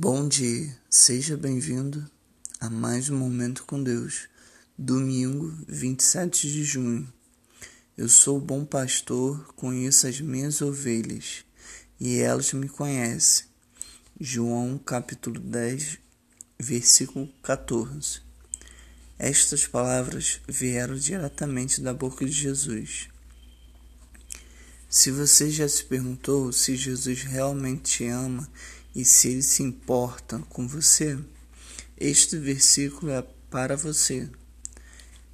Bom dia, seja bem-vindo a mais um Momento com Deus, domingo 27 de junho. Eu sou o bom pastor, conheço as minhas ovelhas e elas me conhecem. João capítulo 10, versículo 14. Estas palavras vieram diretamente da boca de Jesus. Se você já se perguntou se Jesus realmente te ama e se ele se importa com você, este versículo é para você.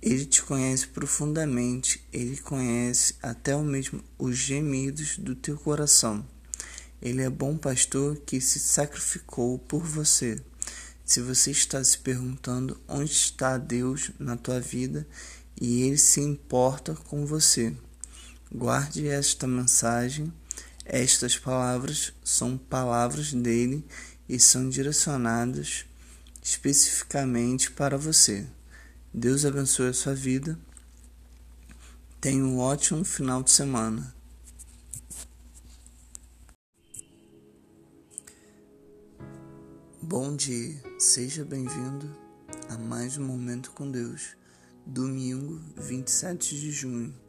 Ele te conhece profundamente, ele conhece até o mesmo os gemidos do teu coração. Ele é bom pastor que se sacrificou por você. Se você está se perguntando onde está Deus na tua vida e ele se importa com você, guarde esta mensagem estas palavras são palavras dele e são direcionadas especificamente para você. Deus abençoe a sua vida. Tenha um ótimo final de semana. Bom dia, seja bem-vindo a mais um Momento com Deus, domingo 27 de junho.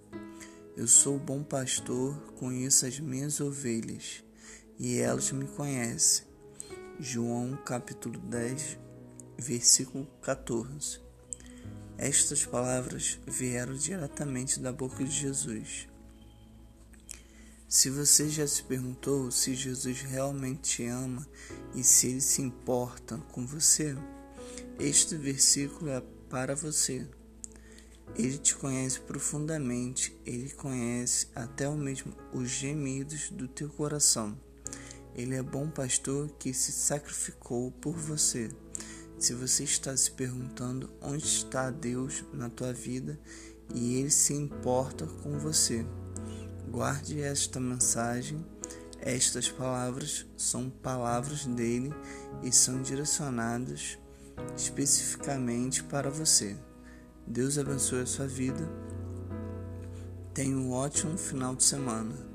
Eu sou o bom pastor, conheço as minhas ovelhas e elas me conhecem. João capítulo 10, versículo 14. Estas palavras vieram diretamente da boca de Jesus. Se você já se perguntou se Jesus realmente te ama e se ele se importa com você, este versículo é para você. Ele te conhece profundamente, ele conhece até o mesmo os gemidos do teu coração. Ele é bom pastor que se sacrificou por você. Se você está se perguntando onde está Deus na tua vida e ele se importa com você, guarde esta mensagem. Estas palavras são palavras dele e são direcionadas especificamente para você. Deus abençoe a sua vida. Tenha um ótimo final de semana.